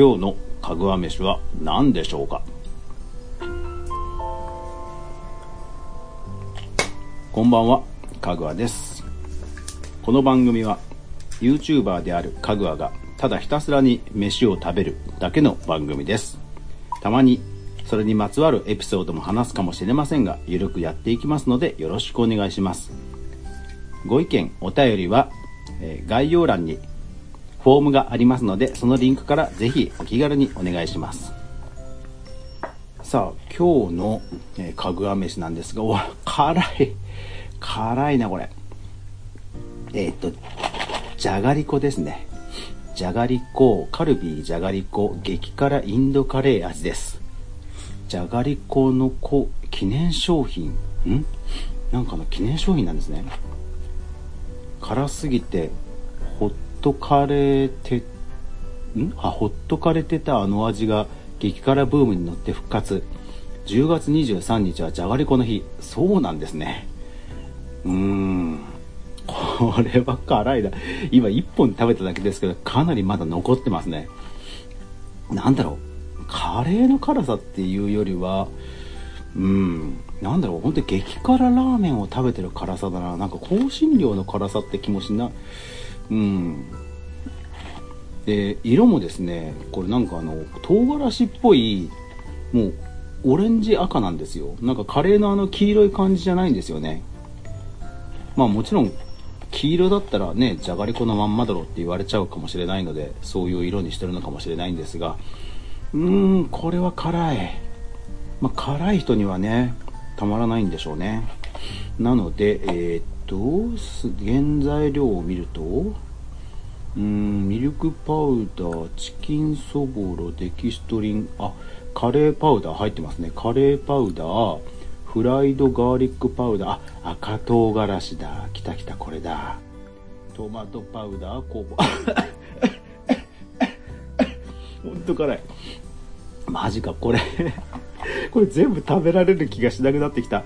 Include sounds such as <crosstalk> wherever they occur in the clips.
今日のかぐわ飯は何でしょうか？こんばんはかぐわです。この番組は YouTuber であるかぐわがただひたすらに飯を食べるだけの番組です。たまにそれにまつわるエピソードも話すかもしれませんがゆるくやっていきますのでよろしくお願いします。ご意見お便りは、えー概要欄にフォームがありますのでそのリンクからぜひお気軽にお願いします。さあ今日の、えーかぐわ飯なんですがお辛い辛いなこれ。えーっとじゃがりこですね。じゃがりこカルビーじゃがりこ激辛インドカレー味です。じゃがりこのこ記念商品。ん？なんかの記念商品なんですね。辛すぎてほっとかれてん？あほっとかれてたあの味が激辛ブームに乗って復活。10月23日はじゃがりこの日。そうなんですね。うーん。これは辛いな。今1本食べただけですけどかなりまだ残ってますね。なんだろう。カレーの辛さっていうよりはうん。なんだろう。本当に激辛ラーメンを食べてる辛さだな。なんか香辛料の辛さって気もしな。うん。で色もですねこれなんかあの唐辛子っぽいもうオレンジ赤なんですよ。なんかカレーのあの黄色い感じじゃないんですよね。まあもちろん黄色だったらねじゃがりこのまんまだろって言われちゃうかもしれないのでそういう色にしてるのかもしれないんですが。うーんこれは辛い。まあ辛い人にはねたまらないんでしょうね。なのでえーっとす原材料を見るとうんミルクパウダーチキンそぼろデキストリンあカレーパウダー入ってますね。カレーパウダーフライドガーリックパウダーあ赤唐辛子だ。きたきたこれだ。トマトパウダー酵母。<laughs> ほんと辛い。マジかこれ。<laughs> これ全部食べられる気がしなくなってきた。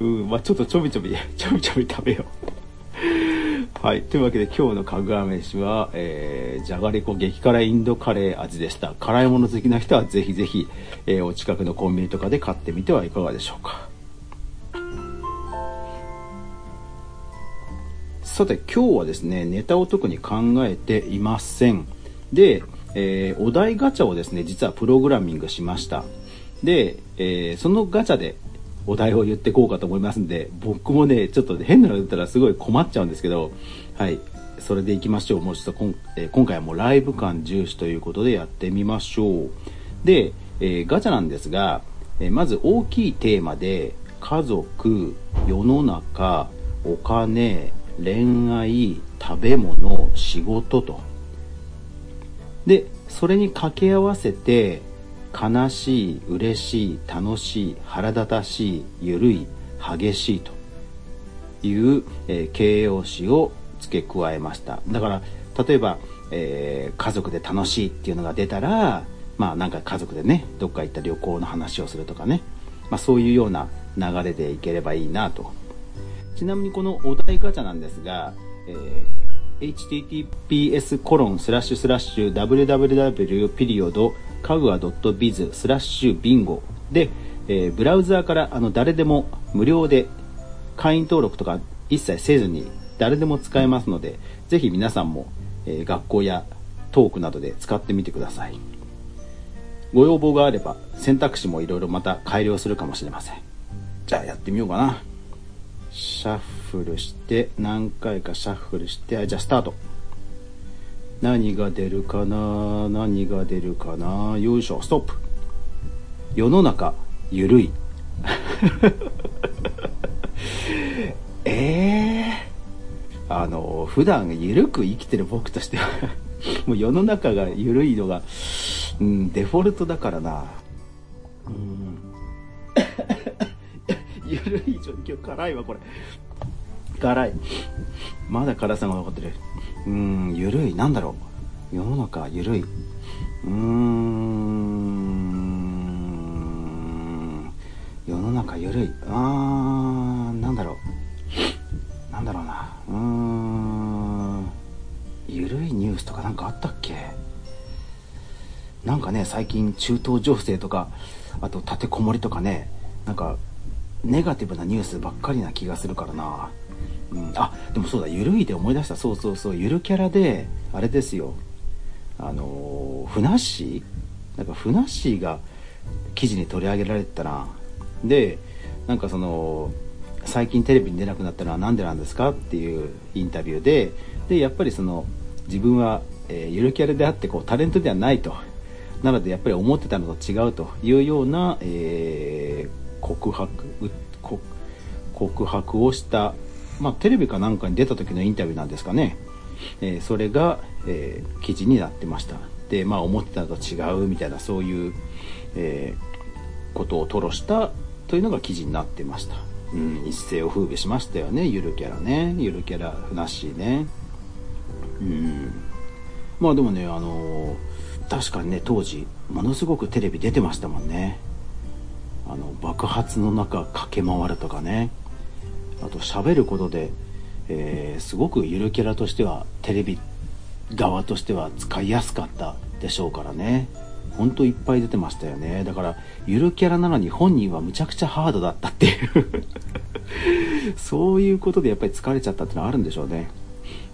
うんまあちょっとちょびちょびちょびちょび食べようはい。というわけで今日のかぐわ飯は、えー、じゃがりこ激辛インドカレー味でした。辛いもの好きな人はぜひぜひ、えーお近くのコンビニとかで買ってみてはいかがでしょうか。さて今日はですね、ネタを特に考えていません。で、えーお題ガチャをですね、実はプログラミングしました。で、えーそのガチャでお題を言ってこうかと思いますんで、僕もね、ちょっと変なの言ったらすごい困っちゃうんですけど、はい。それでいきましょう。もうちょっとこん、えー今回はもうライブ感重視ということでやってみましょう。で、えーガチャなんですが、えーまず大きいテーマで、家族、世の中、お金、恋愛、食べ物、仕事と。で、それに掛け合わせて、悲しい、嬉しい、楽しい、腹立たしい、ゆるい、激しいという、えー形容詞を付け加えました。だから、例えば、えー家族で楽しいっていうのが出たら、まあなんか家族でね、どっか行った旅行の話をするとかね、まあそういうような流れでいければいいなと。ちなみにこのお題ガチャなんですが、えー https コロンスラッシュスラッシュ www ピリオドかぐわ .biz スラッシュビンゴで、えーブラウザーからあの誰でも無料で会員登録とか一切せずに誰でも使えますのでぜひ皆さんも、えー学校やトークなどで使ってみてください。ご要望があれば選択肢もいろいろまた改良するかもしれません。じゃあやってみようかな。シャッフルして何回かシャッフルしてじゃあスタート。何が出るかな？何が出るかな？よいしょ。ストップ。世の中ゆるい。<laughs> ええあの普段ゆるく生きてる僕としては <laughs> もう世の中がゆるいのが、うん、デフォルトだからな。うん。<coughs> ゆるい状況辛いわこれ。辛い。まだ辛さが残ってる。うんゆるい。なんだろう。世の中ゆるい。うーん。世の中ゆるい。あーなんだろう。なんだろうな。うーん。ゆるいニュースとかなんかあったっけ？なんかね、最近中東情勢とか、あと立てこもりとかね、なんか、ネガティブなニュースばっかりな気がするからな。うん、あ、でもそうだ、ゆるいで思い出した。そうそうそう、ゆるキャラで、あれですよ。あのふなっしー？なんかふなっしーが記事に取り上げられてたな。で、なんかその、最近テレビに出なくなったのは何でなんですか？っていうインタビューで、で、やっぱりその、自分は、えー、ゆるキャラであってこうタレントではないと。なのでやっぱり思ってたのと違うというような、えー、告白告白をした、まあ、テレビかなんかに出た時のインタビューなんですかね、えー、それが、えー、記事になってました。でまあ思ってたのと違うみたいなそういう、えー、ことを吐露したというのが記事になってました。うん一世を風靡しましたよね。ゆるキャラね。ゆるキャラふなっしーね。うん。まあでもねあの確かにね当時ものすごくテレビ出てましたもんね。あの爆発の中駆け回るとかね。あと喋ることで、えー、すごくゆるキャラとしてはテレビ側としては使いやすかったでしょうからね。ほんといっぱい出てましたよね。だからゆるキャラなのに本人はむちゃくちゃハードだったっていう。<laughs> そういうことでやっぱり疲れちゃったってのはあるんでしょうね。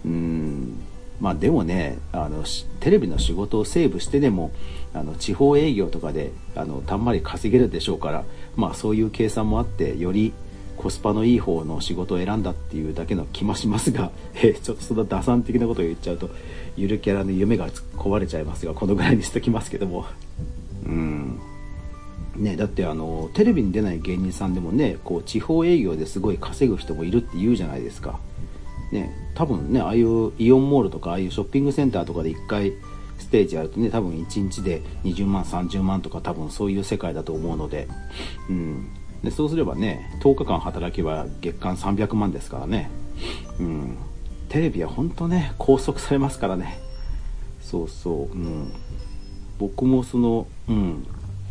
うん。まあでもねあのテレビの仕事をセーブしてでもあの地方営業とかであのたんまり稼げるでしょうからまあそういう計算もあってよりコスパのいい方の仕事を選んだっていうだけの気もしますが、<laughs> えちょっとそんな打算的なことを言っちゃうとゆるキャラの夢が壊れちゃいますがこのぐらいにしときますけども。うん。ね、だってあのテレビに出ない芸人さんでもねこう地方営業ですごい稼ぐ人もいるって言うじゃないですか。ね、多分ね、ああいうイオンモールとか、ああいうショッピングセンターとかで1回ステージやるとね、多分1日で20万、30万とか多分そういう世界だと思うので、うん。で、そうすればね、10日間働けば月間300万ですからね、うん。テレビは本当ね、拘束されますからね。そうそう、うん。僕もその、うん、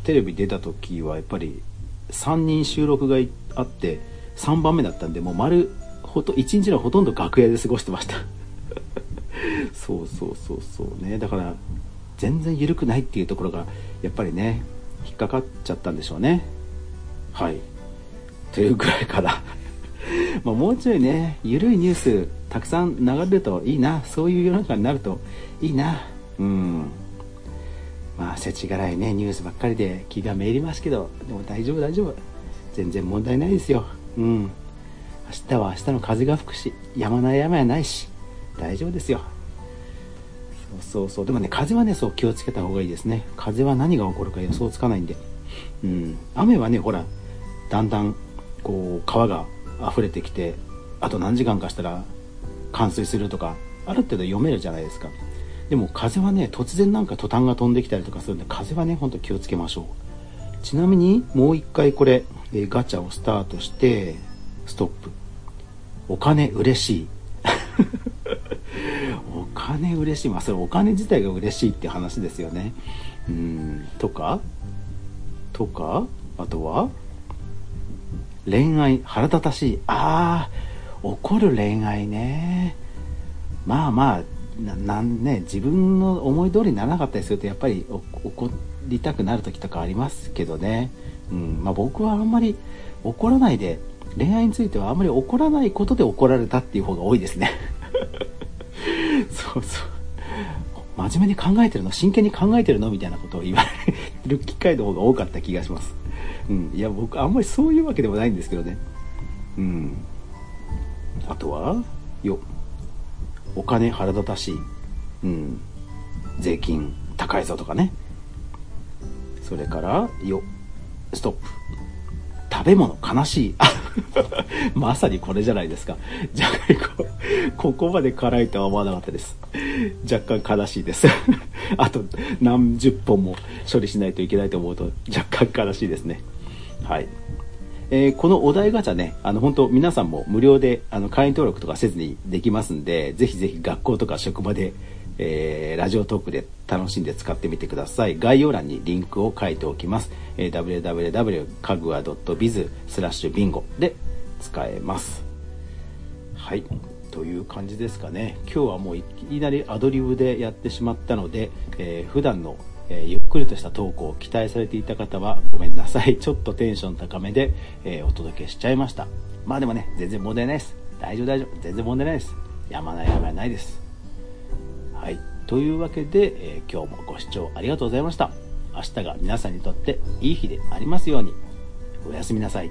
テレビ出た時はやっぱり3人収録があって、3番目だったんで、もう丸ほと一日のほとんど楽屋で過ごしてました <laughs> そうそうそうそうねだから全然緩くないっていうところがやっぱりね引っかかっちゃったんでしょうねはいというぐらいかな <laughs> まもうちょいね緩いニュースたくさん流れるといいなそういう世の中になるといいなうんまあ世知辛いねニュースばっかりで気がめいりますけどでも大丈夫大丈夫全然問題ないですようん明日は明日の風が吹くし、山な山やないし、大丈夫ですよ。そうそうそう。でもね、風はね、そう気をつけた方がいいですね。風は何が起こるか予想つかないんで。うん。雨はね、ほら、だんだん、こう、川が溢れてきて、あと何時間かしたら冠水するとか、ある程度読めるじゃないですか。でも風はね、突然なんかトタンが飛んできたりとかするんで、風はね、ほんと気をつけましょう。ちなみに、もう一回これ、えガチャをスタートして、ストップ。お金嬉しい。<laughs> お金嬉しい。まあそれお金自体が嬉しいって話ですよね。うん。とか？とか？あとは？恋愛腹立たしい。ああ怒る恋愛ね。まあまあなんね自分の思い通りにならなかったりするとやっぱり怒りたくなる時とかありますけどね、うん。まあ、僕はあんまり怒らないで恋愛についてはあんまり怒らないことで怒られたっていう方が多いですね。<laughs> そうそう。真面目に考えてるの？真剣に考えてるの？みたいなことを言われる機会の方が多かった気がします。うんいや僕あんまりそういうわけでもないんですけどねうんあとはよお金腹立たしいうん税金高いぞとかねそれからよストップ食べ物悲しい。<laughs> まさにこれじゃないですか。じゃがいこ、ここまで辛いとは思わなかったです。若干悲しいです。<laughs> あと何十本も処理しないといけないと思うと若干悲しいですね。はい。えー、このお題ガチャね、あの本当皆さんも無料であの会員登録とかせずにできますんで、ぜひぜひ学校とか職場でえー、ラジオトークで楽しんで使ってみてください。概要欄にリンクを書いておきます。えー、www.kagua.biz スラッシュビンゴで使えます。はい。という感じですかね。今日はもういきなりアドリブでやってしまったので、えー、普段のえー、ゆっくりとした投稿を期待されていた方はごめんなさい。ちょっとテンション高めで、えー、お届けしちゃいました。まあでもね、全然問題ないです。大丈夫大丈夫。全然問題ないです。やまないやまないです。はい。というわけで、えー、今日もご視聴ありがとうございました。明日が皆さんにとっていい日でありますように。おやすみなさい。